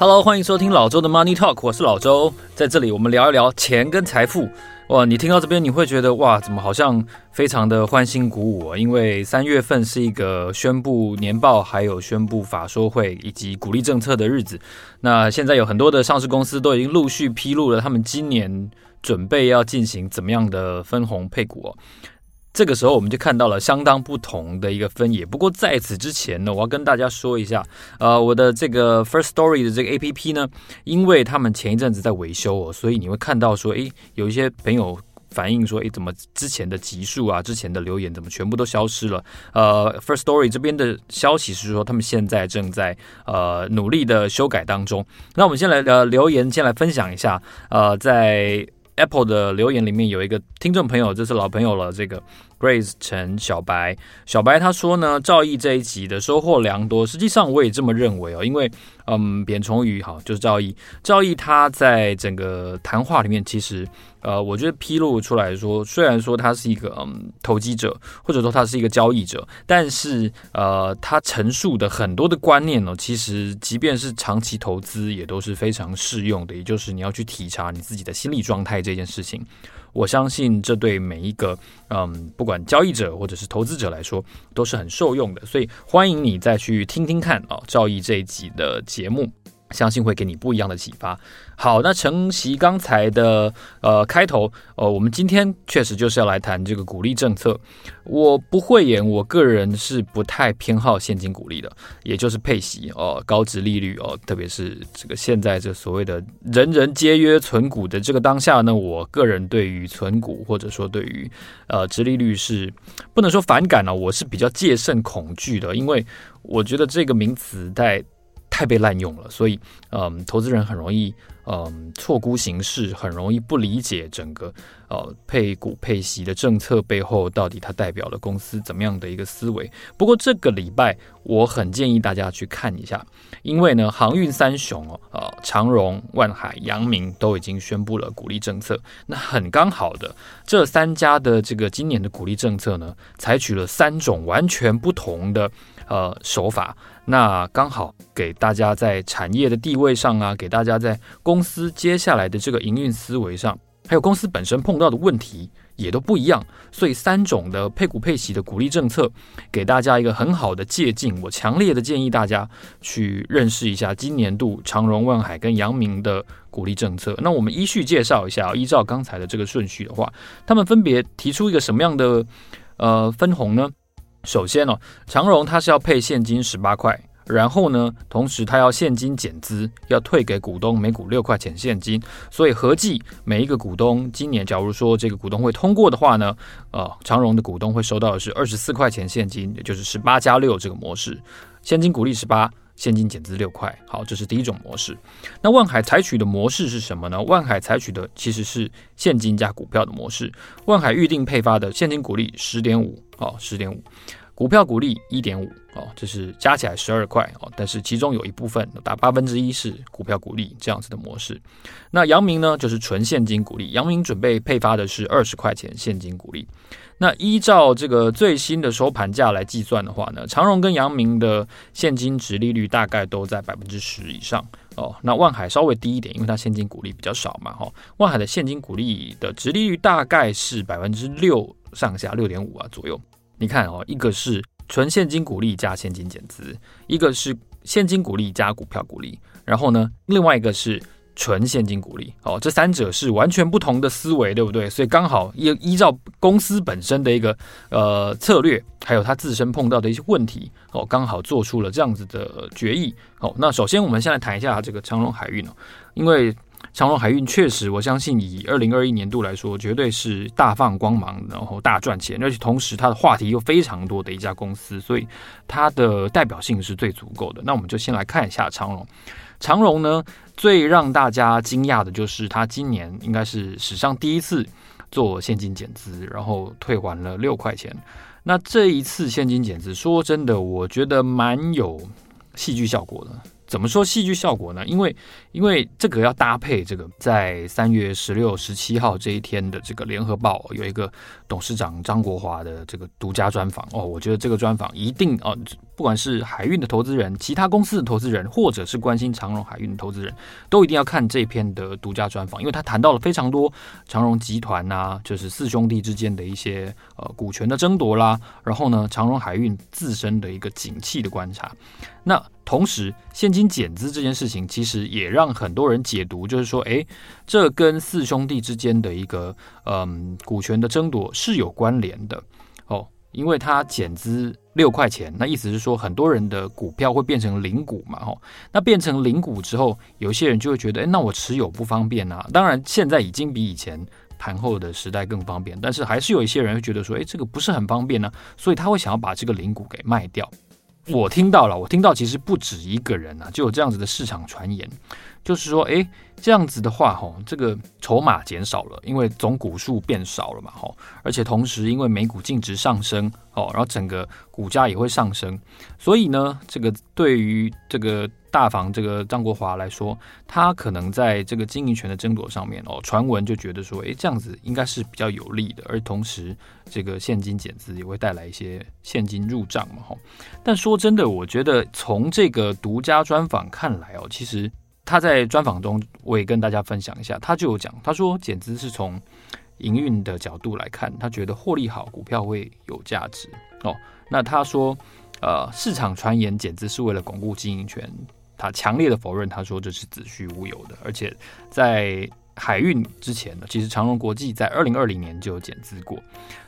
Hello，欢迎收听老周的 Money Talk，我是老周，在这里我们聊一聊钱跟财富。哇，你听到这边你会觉得哇，怎么好像非常的欢欣鼓舞？因为三月份是一个宣布年报、还有宣布法说会以及鼓励政策的日子。那现在有很多的上市公司都已经陆续披露了他们今年准备要进行怎么样的分红配股。这个时候，我们就看到了相当不同的一个分野。不过在此之前呢，我要跟大家说一下，呃，我的这个 First Story 的这个 APP 呢，因为他们前一阵子在维修哦，所以你会看到说，诶，有一些朋友反映说，诶，怎么之前的集数啊，之前的留言怎么全部都消失了？呃，First Story 这边的消息是说，他们现在正在呃努力的修改当中。那我们先来呃留言，先来分享一下，呃，在 Apple 的留言里面有一个听众朋友，这是老朋友了，这个。Grace 陈小白，小白他说呢，赵毅这一集的收获良多。实际上我也这么认为哦，因为嗯，扁虫鱼好就是赵毅，赵毅他在整个谈话里面，其实呃，我觉得披露出来说，虽然说他是一个嗯投机者，或者说他是一个交易者，但是呃，他陈述的很多的观念呢，其实即便是长期投资也都是非常适用的，也就是你要去体察你自己的心理状态这件事情。我相信这对每一个嗯，不管交易者或者是投资者来说都是很受用的，所以欢迎你再去听听看啊，赵毅这一集的节目。相信会给你不一样的启发。好，那承袭刚才的呃开头，呃，我们今天确实就是要来谈这个鼓励政策。我不会演，我个人是不太偏好现金鼓励的，也就是配息哦、高值利率哦、特别是这个现在这所谓的人人皆约存股的这个当下呢，我个人对于存股或者说对于呃值利率是不能说反感了、啊，我是比较戒慎恐惧的，因为我觉得这个名词在。太被滥用了，所以，嗯，投资人很容易，嗯，错估形势，很容易不理解整个，呃，配股配息的政策背后到底它代表了公司怎么样的一个思维。不过这个礼拜，我很建议大家去看一下，因为呢，航运三雄哦，呃，长荣、万海、阳明都已经宣布了鼓励政策。那很刚好的，这三家的这个今年的鼓励政策呢，采取了三种完全不同的。呃，手法，那刚好给大家在产业的地位上啊，给大家在公司接下来的这个营运思维上，还有公司本身碰到的问题也都不一样，所以三种的配股配息的鼓励政策，给大家一个很好的借镜。我强烈的建议大家去认识一下今年度长荣、万海跟阳明的鼓励政策。那我们依序介绍一下，依照刚才的这个顺序的话，他们分别提出一个什么样的呃分红呢？首先呢、长荣它是要配现金十八块，然后呢，同时它要现金减资，要退给股东每股六块钱现金，所以合计每一个股东今年，假如说这个股东会通过的话呢，呃，长荣的股东会收到的是二十四块钱现金，也就是十八加六这个模式，现金股利十八。现金减资六块，好，这是第一种模式。那万海采取的模式是什么呢？万海采取的其实是现金加股票的模式。万海预定配发的现金股利十点五，哦，十点五，股票股利一点五，哦，这是加起来十二块，哦，但是其中有一部分达八分之一是股票股利这样子的模式。那阳明呢，就是纯现金股利，阳明准备配发的是二十块钱现金股利。那依照这个最新的收盘价来计算的话呢，长荣跟阳明的现金殖利率大概都在百分之十以上哦。那万海稍微低一点，因为它现金股利比较少嘛，哈、哦。万海的现金股利的殖利率大概是百分之六上下，六点五啊左右。你看哦，一个是纯现金股利加现金减资，一个是现金股利加股票股利，然后呢，另外一个是。纯现金股利，哦，这三者是完全不同的思维，对不对？所以刚好依依照公司本身的一个呃策略，还有它自身碰到的一些问题，哦，刚好做出了这样子的决议。哦，那首先我们先来谈一下这个长隆海运哦，因为长荣海运确实，我相信以二零二一年度来说，绝对是大放光芒，然后大赚钱，而且同时它的话题又非常多的一家公司，所以它的代表性是最足够的。那我们就先来看一下长荣。长荣呢，最让大家惊讶的就是，他今年应该是史上第一次做现金减资，然后退还了六块钱。那这一次现金减资，说真的，我觉得蛮有戏剧效果的。怎么说戏剧效果呢？因为因为这个要搭配这个在三月十六、十七号这一天的这个联合报有一个董事长张国华的这个独家专访哦，我觉得这个专访一定哦，不管是海运的投资人、其他公司的投资人，或者是关心长荣海运的投资人都一定要看这篇的独家专访，因为他谈到了非常多长荣集团呐、就是四兄弟之间的一些呃股权的争夺啦，然后呢，长荣海运自身的一个景气的观察，那。同时，现金减资这件事情其实也让很多人解读，就是说，诶，这跟四兄弟之间的一个嗯股权的争夺是有关联的哦，因为他减资六块钱，那意思是说，很多人的股票会变成零股嘛，吼，那变成零股之后，有些人就会觉得，诶，那我持有不方便啊。当然，现在已经比以前盘后的时代更方便，但是还是有一些人会觉得说，诶，这个不是很方便呢，所以他会想要把这个零股给卖掉。我听到了，我听到其实不止一个人啊，就有这样子的市场传言，就是说，诶，这样子的话，吼，这个筹码减少了，因为总股数变少了嘛，吼，而且同时因为每股净值上升，哦，然后整个股价也会上升，所以呢，这个对于这个。大房这个张国华来说，他可能在这个经营权的争夺上面哦，传闻就觉得说，诶，这样子应该是比较有利的，而同时这个现金减资也会带来一些现金入账嘛，哈。但说真的，我觉得从这个独家专访看来哦，其实他在专访中，我也跟大家分享一下，他就有讲，他说减资是从营运的角度来看，他觉得获利好，股票会有价值哦。那他说，呃，市场传言减资是为了巩固经营权。他强烈的否认，他说这是子虚乌有的。而且在海运之前呢，其实长荣国际在二零二零年就有减资过。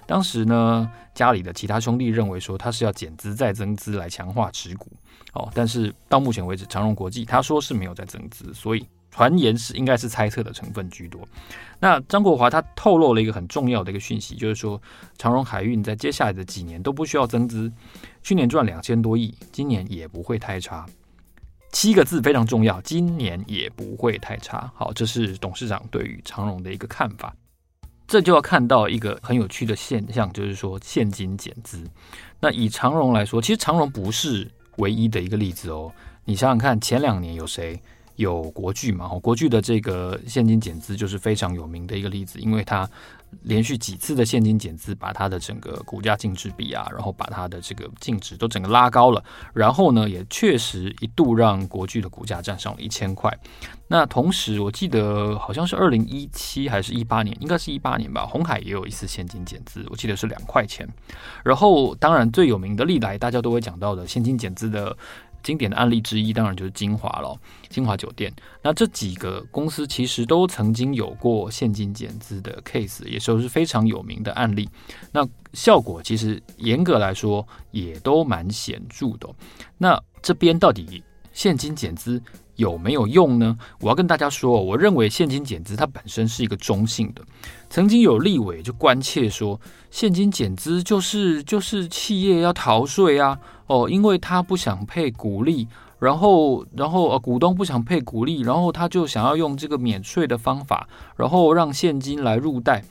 当时呢，家里的其他兄弟认为说他是要减资再增资来强化持股哦。但是到目前为止，长荣国际他说是没有在增资，所以传言是应该是猜测的成分居多。那张国华他透露了一个很重要的一个讯息，就是说长荣海运在接下来的几年都不需要增资，去年赚两千多亿，今年也不会太差。七个字非常重要，今年也不会太差。好，这是董事长对于长荣的一个看法。这就要看到一个很有趣的现象，就是说现金减资。那以长荣来说，其实长荣不是唯一的一个例子哦。你想想看，前两年有谁？有国巨嘛？国巨的这个现金减资就是非常有名的一个例子，因为它连续几次的现金减资，把它的整个股价净值比啊，然后把它的这个净值都整个拉高了，然后呢，也确实一度让国巨的股价站上了一千块。那同时，我记得好像是二零一七还是一八年，应该是一八年吧，红海也有一次现金减资，我记得是两块钱。然后，当然最有名的历来大家都会讲到的现金减资的。经典的案例之一，当然就是晶华了，晶华酒店。那这几个公司其实都曾经有过现金减资的 case，也都是非常有名的案例。那效果其实严格来说也都蛮显著的。那这边到底现金减资有没有用呢？我要跟大家说，我认为现金减资它本身是一个中性的。曾经有立委就关切说，现金减资就是就是企业要逃税啊，哦，因为他不想配股利，然后然后呃股东不想配股利，然后他就想要用这个免税的方法，然后让现金来入袋。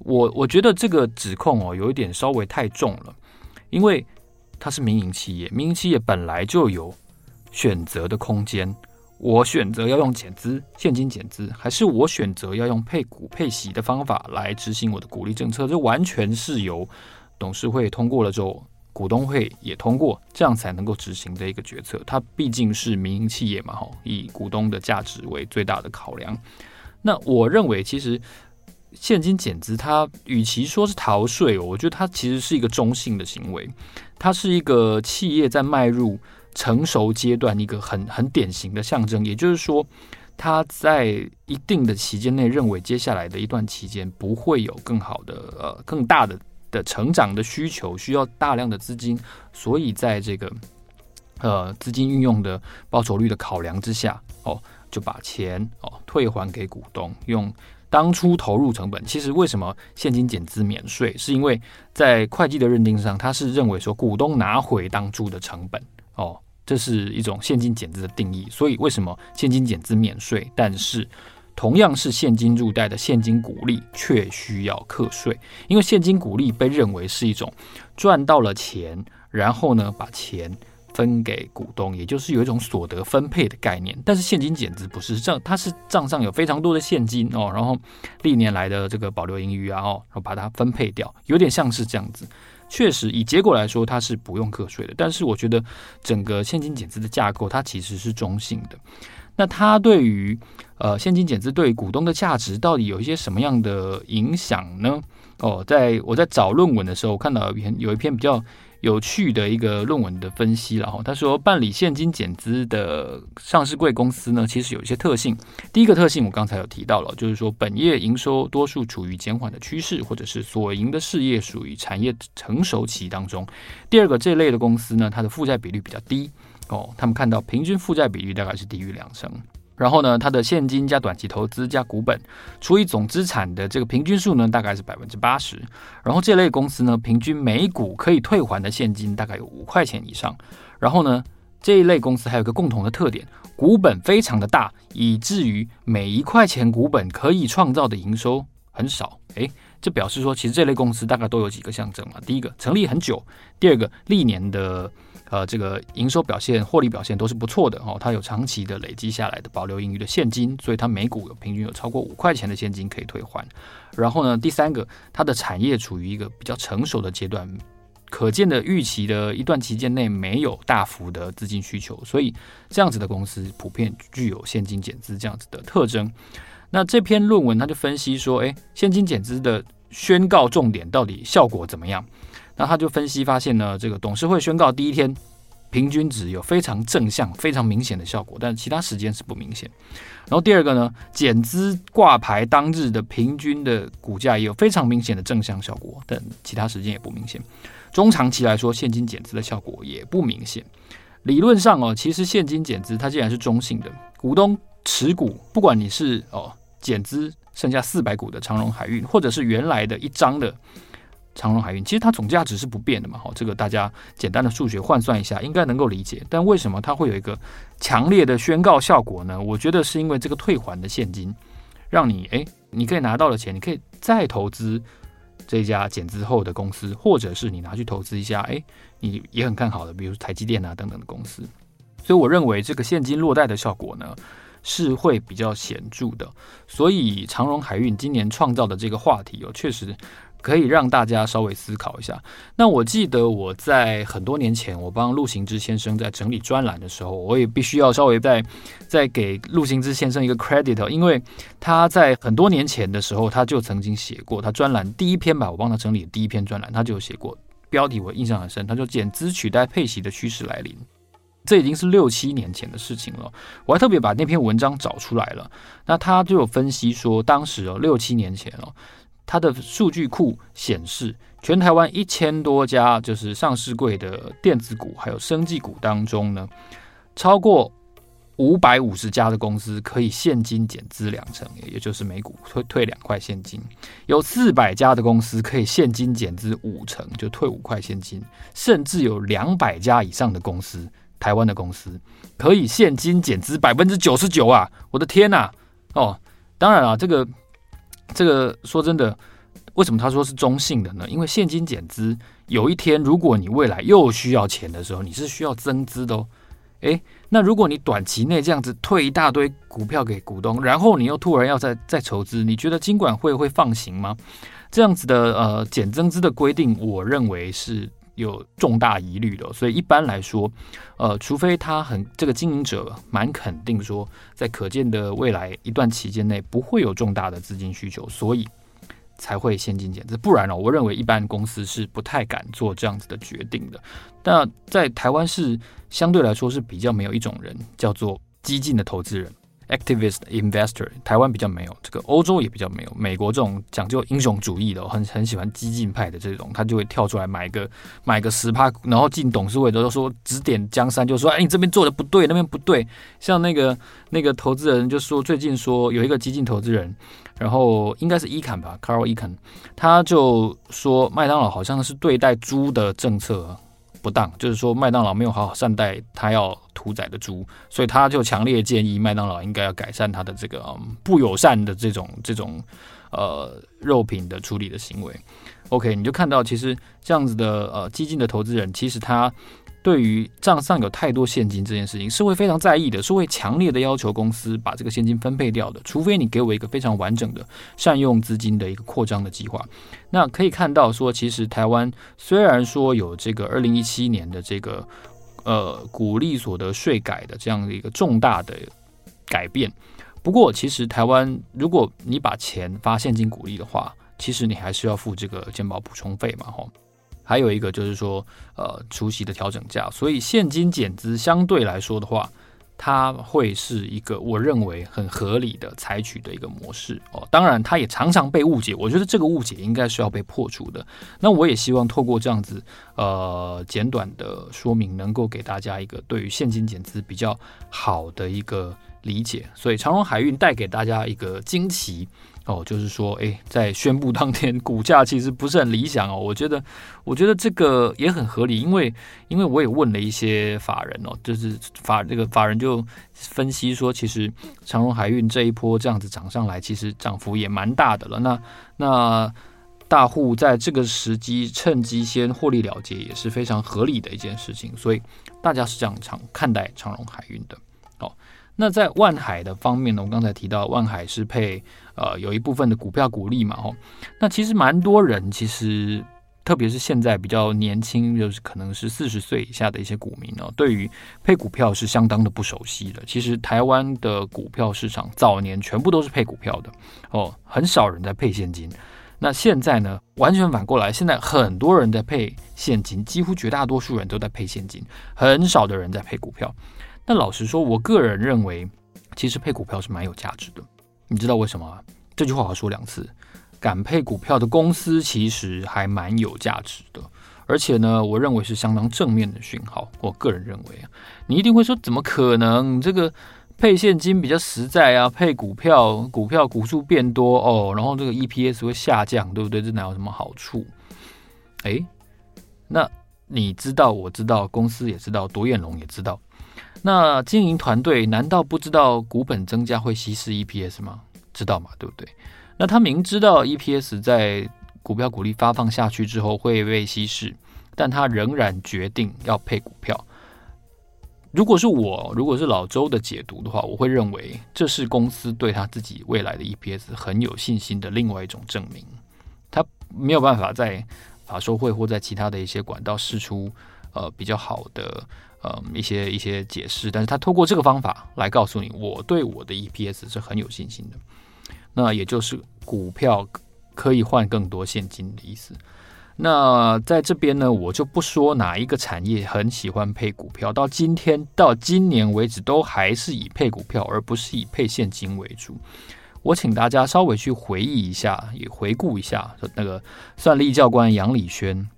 我我觉得这个指控哦，有一点稍微太重了，因为它是民营企业，民营企业本来就有选择的空间。我选择要用减资、现金减资，还是我选择要用配股配息的方法来执行我的股利政策？这完全是由董事会通过了之后，股东会也通过，这样才能够执行的一个决策。它毕竟是民营企业嘛，哈，以股东的价值为最大的考量。那我认为，其实现金减资，它与其说是逃税，我觉得它其实是一个中性的行为，它是一个企业在迈入。成熟阶段一个很很典型的象征，也就是说，他在一定的期间内认为接下来的一段期间不会有更好的呃更大的的成长的需求，需要大量的资金，所以在这个呃资金运用的报酬率的考量之下，哦，就把钱哦退还给股东，用当初投入成本。其实为什么现金减资免税，是因为在会计的认定上，他是认为说股东拿回当初的成本哦。这是一种现金减资的定义，所以为什么现金减资免税，但是同样是现金入袋的现金股利却需要课税？因为现金股利被认为是一种赚到了钱，然后呢把钱分给股东，也就是有一种所得分配的概念。但是现金减资不是这样，它是账上有非常多的现金哦，然后历年来的这个保留盈余啊，哦，然后把它分配掉，有点像是这样子。确实，以结果来说，它是不用课税的。但是我觉得整个现金减资的架构，它其实是中性的。那它对于呃现金减资对股东的价值到底有一些什么样的影响呢？哦，在我在找论文的时候，我看到有一篇有一篇比较有趣的一个论文的分析，然后他说办理现金减资的上市贵公司呢，其实有一些特性。第一个特性我刚才有提到了，就是说本业营收多数处于减缓的趋势，或者是所营的事业属于产业成熟期当中。第二个这类的公司呢，它的负债比率比较低。哦，他们看到平均负债比率大概是低于两成，然后呢，它的现金加短期投资加股本除以总资产的这个平均数呢，大概是百分之八十。然后这类公司呢，平均每股可以退还的现金大概有五块钱以上。然后呢，这一类公司还有一个共同的特点，股本非常的大，以至于每一块钱股本可以创造的营收很少。诶，这表示说，其实这类公司大概都有几个象征嘛。第一个，成立很久；第二个，历年的。呃，这个营收表现、获利表现都是不错的哦。它有长期的累积下来的保留盈余的现金，所以它每股有平均有超过五块钱的现金可以退还。然后呢，第三个，它的产业处于一个比较成熟的阶段，可见的预期的一段期间内没有大幅的资金需求，所以这样子的公司普遍具有现金减资这样子的特征。那这篇论文它就分析说，诶，现金减资的宣告重点到底效果怎么样？那他就分析发现呢，这个董事会宣告第一天，平均值有非常正向、非常明显的效果，但其他时间是不明显。然后第二个呢，减资挂牌当日的平均的股价也有非常明显的正向效果，但其他时间也不明显。中长期来说，现金减资的效果也不明显。理论上哦，其实现金减资它既然是中性的，股东持股，不管你是哦减资剩下四百股的长荣海运，或者是原来的一张的。长荣海运其实它总价值是不变的嘛，好，这个大家简单的数学换算一下，应该能够理解。但为什么它会有一个强烈的宣告效果呢？我觉得是因为这个退还的现金，让你诶，你可以拿到的钱，你可以再投资这家减资后的公司，或者是你拿去投资一下，诶，你也很看好的，比如台积电啊等等的公司。所以我认为这个现金落袋的效果呢，是会比较显著的。所以长荣海运今年创造的这个话题哦，确实。可以让大家稍微思考一下。那我记得我在很多年前，我帮陆行之先生在整理专栏的时候，我也必须要稍微再再给陆行之先生一个 credit，因为他在很多年前的时候，他就曾经写过他专栏第一篇吧，我帮他整理的第一篇专栏，他就有写过，标题我印象很深，他说减资取代配息的趋势来临，这已经是六七年前的事情了。我还特别把那篇文章找出来了，那他就有分析说，当时哦，六七年前哦。它的数据库显示，全台湾一千多家就是上市柜的电子股，还有生技股当中呢，超过五百五十家的公司可以现金减资两成，也就是每股退退两块现金；有四百家的公司可以现金减资五成，就退五块现金；甚至有两百家以上的公司，台湾的公司可以现金减资百分之九十九啊！我的天呐！哦，当然了，这个。这个说真的，为什么他说是中性的呢？因为现金减资，有一天如果你未来又需要钱的时候，你是需要增资的哦。诶，那如果你短期内这样子退一大堆股票给股东，然后你又突然要再再筹资，你觉得金管会会放行吗？这样子的呃减增资的规定，我认为是。有重大疑虑的，所以一般来说，呃，除非他很这个经营者蛮肯定说，在可见的未来一段期间内不会有重大的资金需求，所以才会现金减资。不然呢，我认为一般公司是不太敢做这样子的决定的。那在台湾是相对来说是比较没有一种人叫做激进的投资人。Activist investor，台湾比较没有，这个欧洲也比较没有，美国这种讲究英雄主义的，很很喜欢激进派的这种，他就会跳出来买个买个十趴，然后进董事会的都说指点江山，就说哎，你这边做的不对，那边不对。像那个那个投资人就说，最近说有一个激进投资人，然后应该是伊坎吧，Carl 伊肯他就说麦当劳好像是对待猪的政策。不当，就是说麦当劳没有好好善待他要屠宰的猪，所以他就强烈建议麦当劳应该要改善他的这个、不友善的这种这种呃肉品的处理的行为。OK，你就看到其实这样子的呃激进的投资人，其实他对于账上有太多现金这件事情是会非常在意的，是会强烈的要求公司把这个现金分配掉的，除非你给我一个非常完整的善用资金的一个扩张的计划。那可以看到说，其实台湾虽然说有这个二零一七年的这个呃股利所得税改的这样的一个重大的改变，不过其实台湾如果你把钱发现金股利的话，其实你还是要付这个健保补充费嘛，吼。还有一个就是说，呃，除息的调整价，所以现金减资相对来说的话，它会是一个我认为很合理的采取的一个模式哦。当然，它也常常被误解，我觉得这个误解应该是要被破除的。那我也希望透过这样子呃简短的说明，能够给大家一个对于现金减资比较好的一个理解。所以长荣海运带给大家一个惊奇。哦，就是说，哎，在宣布当天，股价其实不是很理想哦。我觉得，我觉得这个也很合理，因为，因为我也问了一些法人哦，就是法这个法人就分析说，其实长荣海运这一波这样子涨上来，其实涨幅也蛮大的了。那那大户在这个时机趁机先获利了结，也是非常合理的一件事情。所以大家是这样长看待长荣海运的。哦，那在万海的方面呢，我刚才提到万海是配。呃，有一部分的股票股利嘛，吼，那其实蛮多人，其实特别是现在比较年轻，就是可能是四十岁以下的一些股民哦，对于配股票是相当的不熟悉的。其实台湾的股票市场早年全部都是配股票的哦，很少人在配现金。那现在呢，完全反过来，现在很多人在配现金，几乎绝大多数人都在配现金，很少的人在配股票。那老实说，我个人认为，其实配股票是蛮有价值的。你知道为什么吗？这句话我要说两次。敢配股票的公司其实还蛮有价值的，而且呢，我认为是相当正面的讯号。我个人认为啊，你一定会说，怎么可能？这个配现金比较实在啊，配股票，股票股数变多哦，然后这个 EPS 会下降，对不对？这哪有什么好处？诶，那你知道，我知道，公司也知道，独眼龙也知道。那经营团队难道不知道股本增加会稀释 EPS 吗？知道嘛，对不对？那他明知道 EPS 在股票股利发放下去之后会被稀释，但他仍然决定要配股票。如果是我，如果是老周的解读的话，我会认为这是公司对他自己未来的 EPS 很有信心的另外一种证明。他没有办法在法收会或在其他的一些管道释出呃比较好的。呃，一些一些解释，但是他透过这个方法来告诉你，我对我的 EPS 是很有信心的。那也就是股票可以换更多现金的意思。那在这边呢，我就不说哪一个产业很喜欢配股票，到今天到今年为止，都还是以配股票而不是以配现金为主。我请大家稍微去回忆一下，也回顾一下那个算力教官杨礼轩。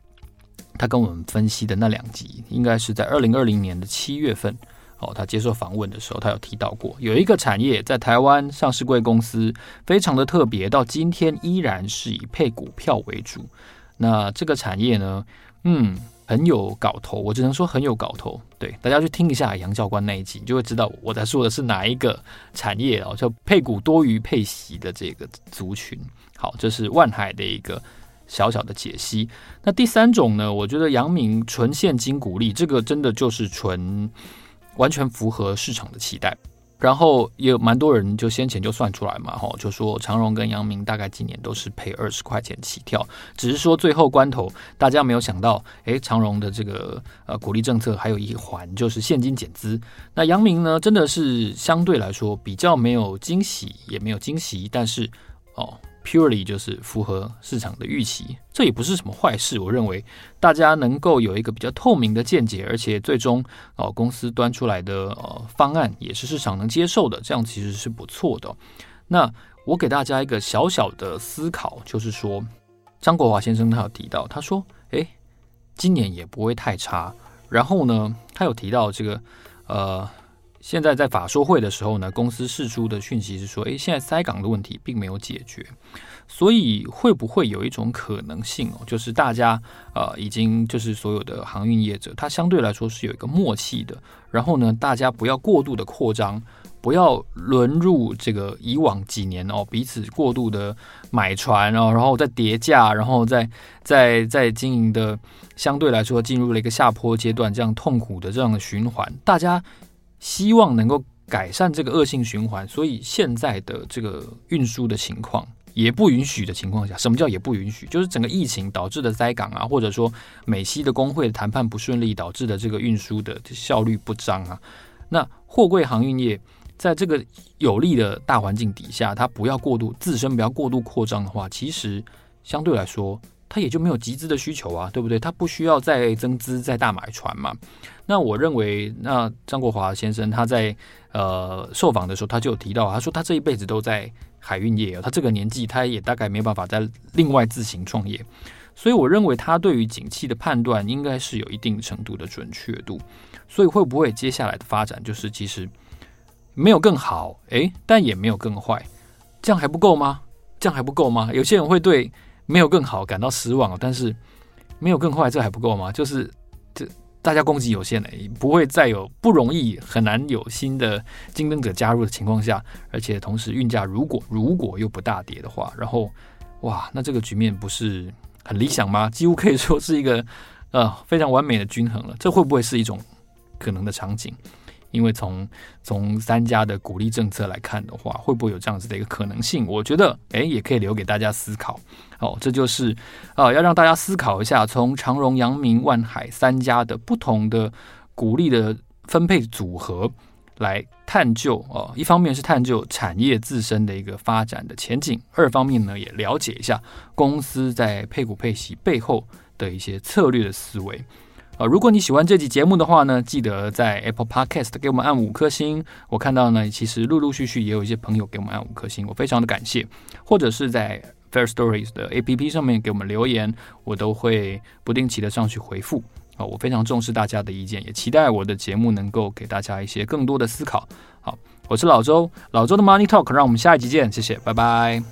他跟我们分析的那两集，应该是在二零二零年的七月份哦。他接受访问的时候，他有提到过，有一个产业在台湾上市贵公司，非常的特别，到今天依然是以配股票为主。那这个产业呢，嗯，很有搞头，我只能说很有搞头。对，大家去听一下杨教官那一集，你就会知道我在说的是哪一个产业哦，叫配股多于配息的这个族群。好，这是万海的一个。小小的解析。那第三种呢？我觉得阳明纯现金股利，这个真的就是纯完全符合市场的期待。然后也有蛮多人就先前就算出来嘛，吼，就说长荣跟阳明大概今年都是赔二十块钱起跳，只是说最后关头大家没有想到，诶，长荣的这个呃股利政策还有一环就是现金减资。那阳明呢，真的是相对来说比较没有惊喜，也没有惊喜，但是哦。Purely 就是符合市场的预期，这也不是什么坏事。我认为大家能够有一个比较透明的见解，而且最终哦公司端出来的呃方案也是市场能接受的，这样其实是不错的。那我给大家一个小小的思考，就是说张国华先生他有提到，他说诶，今年也不会太差。然后呢，他有提到这个呃现在在法说会的时候呢，公司释出的讯息是说，诶，现在塞港的问题并没有解决，所以会不会有一种可能性哦，就是大家呃已经就是所有的航运业者，它相对来说是有一个默契的，然后呢，大家不要过度的扩张，不要沦入这个以往几年哦彼此过度的买船哦，然后再叠价，然后再再再经营的相对来说进入了一个下坡阶段，这样痛苦的这样的循环，大家。希望能够改善这个恶性循环，所以现在的这个运输的情况也不允许的情况下，什么叫也不允许？就是整个疫情导致的灾港啊，或者说美西的工会的谈判不顺利导致的这个运输的效率不彰啊。那货柜航运业在这个有利的大环境底下，它不要过度自身不要过度扩张的话，其实相对来说。他也就没有集资的需求啊，对不对？他不需要再增资、再大买船嘛。那我认为，那张国华先生他在呃受访的时候，他就有提到，他说他这一辈子都在海运业，他这个年纪他也大概没办法再另外自行创业。所以我认为他对于景气的判断应该是有一定程度的准确度。所以会不会接下来的发展就是其实没有更好，诶，但也没有更坏，这样还不够吗？这样还不够吗？有些人会对。没有更好，感到失望，但是没有更坏，这还不够吗？就是这大家供给有限的，不会再有不容易很难有新的竞争者加入的情况下，而且同时运价如果如果又不大跌的话，然后哇，那这个局面不是很理想吗？几乎可以说是一个呃非常完美的均衡了。这会不会是一种可能的场景？因为从从三家的鼓励政策来看的话，会不会有这样子的一个可能性？我觉得，诶，也可以留给大家思考。哦，这就是啊、要让大家思考一下，从长荣、阳明、万海三家的不同的鼓励的分配组合来探究哦、一方面是探究产业自身的一个发展的前景，二方面呢，也了解一下公司在配股配息背后的一些策略的思维。啊，如果你喜欢这集节目的话呢，记得在 Apple Podcast 给我们按五颗星。我看到呢，其实陆陆续续也有一些朋友给我们按五颗星，我非常的感谢。或者是在 Fair Stories 的 APP 上面给我们留言，我都会不定期的上去回复。啊，我非常重视大家的意见，也期待我的节目能够给大家一些更多的思考。好，我是老周，老周的 Money Talk，让我们下一集见，谢谢，拜拜。